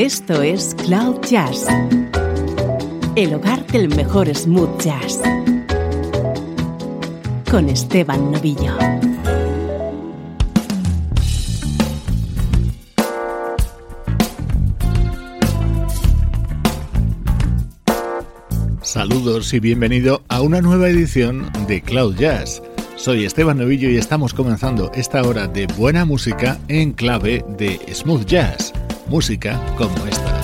Esto es Cloud Jazz, el hogar del mejor smooth jazz, con Esteban Novillo. Saludos y bienvenido a una nueva edición de Cloud Jazz. Soy Esteban Novillo y estamos comenzando esta hora de buena música en clave de smooth jazz, música como esta.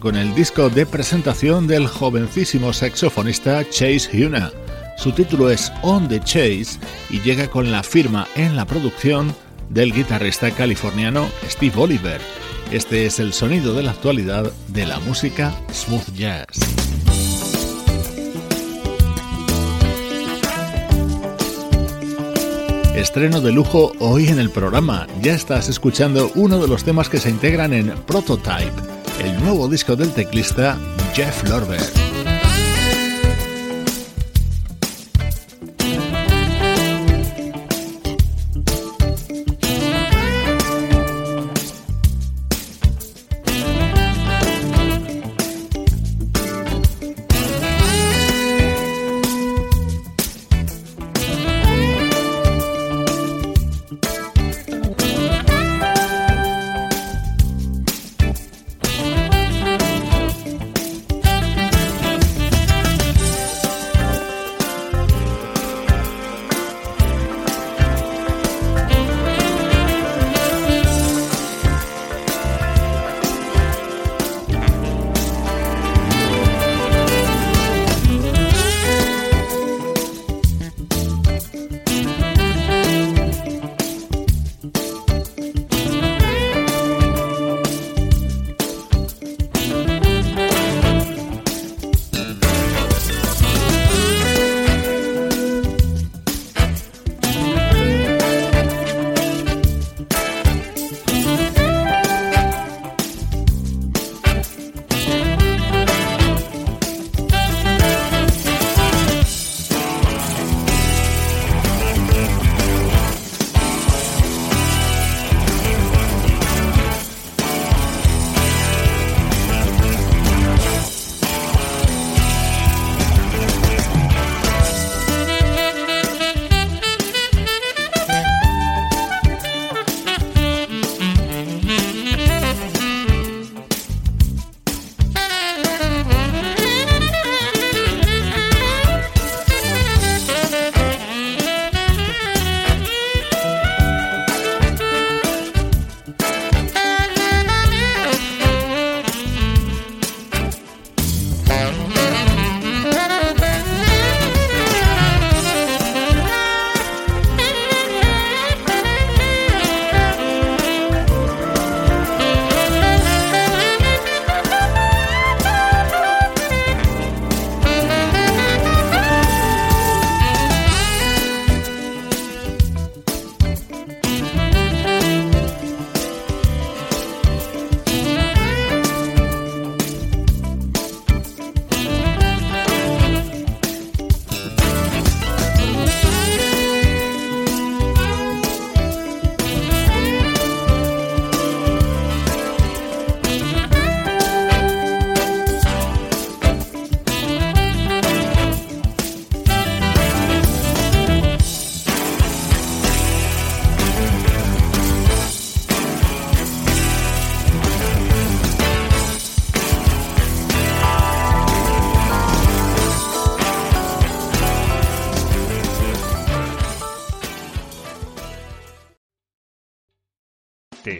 Con el disco de presentación del jovencísimo saxofonista Chase Huna. Su título es On the Chase y llega con la firma en la producción del guitarrista californiano Steve Oliver. Este es el sonido de la actualidad de la música smooth jazz. Estreno de lujo hoy en el programa. Ya estás escuchando uno de los temas que se integran en Prototype el nuevo disco del teclista Jeff Lorber.